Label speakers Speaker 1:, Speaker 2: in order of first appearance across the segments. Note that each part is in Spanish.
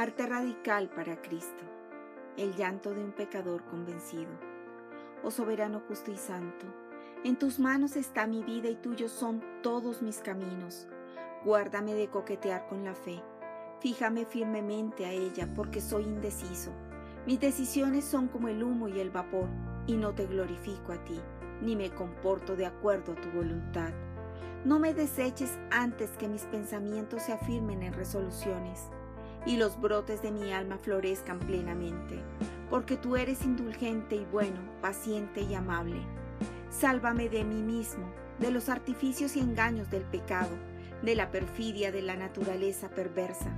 Speaker 1: Arte radical para Cristo. El llanto de un pecador convencido. Oh soberano justo y santo, en tus manos está mi vida y tuyos son todos mis caminos. Guárdame de coquetear con la fe. Fíjame firmemente a ella porque soy indeciso. Mis decisiones son como el humo y el vapor y no te glorifico a ti, ni me comporto de acuerdo a tu voluntad. No me deseches antes que mis pensamientos se afirmen en resoluciones y los brotes de mi alma florezcan plenamente, porque tú eres indulgente y bueno, paciente y amable. Sálvame de mí mismo, de los artificios y engaños del pecado, de la perfidia de la naturaleza perversa,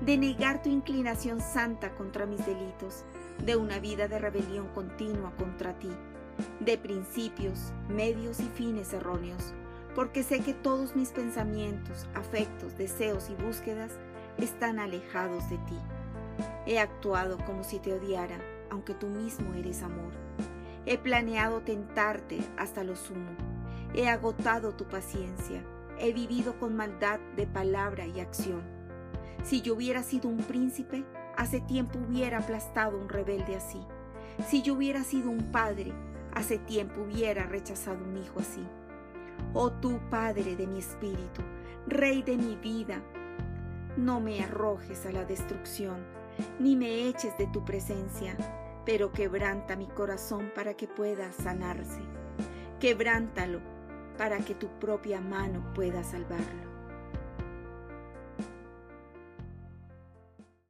Speaker 1: de negar tu inclinación santa contra mis delitos, de una vida de rebelión continua contra ti, de principios, medios y fines erróneos, porque sé que todos mis pensamientos, afectos, deseos y búsquedas están alejados de ti. He actuado como si te odiara, aunque tú mismo eres amor. He planeado tentarte hasta lo sumo. He agotado tu paciencia. He vivido con maldad de palabra y acción. Si yo hubiera sido un príncipe, hace tiempo hubiera aplastado un rebelde así. Si yo hubiera sido un padre, hace tiempo hubiera rechazado un hijo así. Oh tú, Padre de mi espíritu, Rey de mi vida, no me arrojes a la destrucción, ni me eches de tu presencia, pero quebranta mi corazón para que pueda sanarse. Quebrántalo para que tu propia mano pueda salvarlo.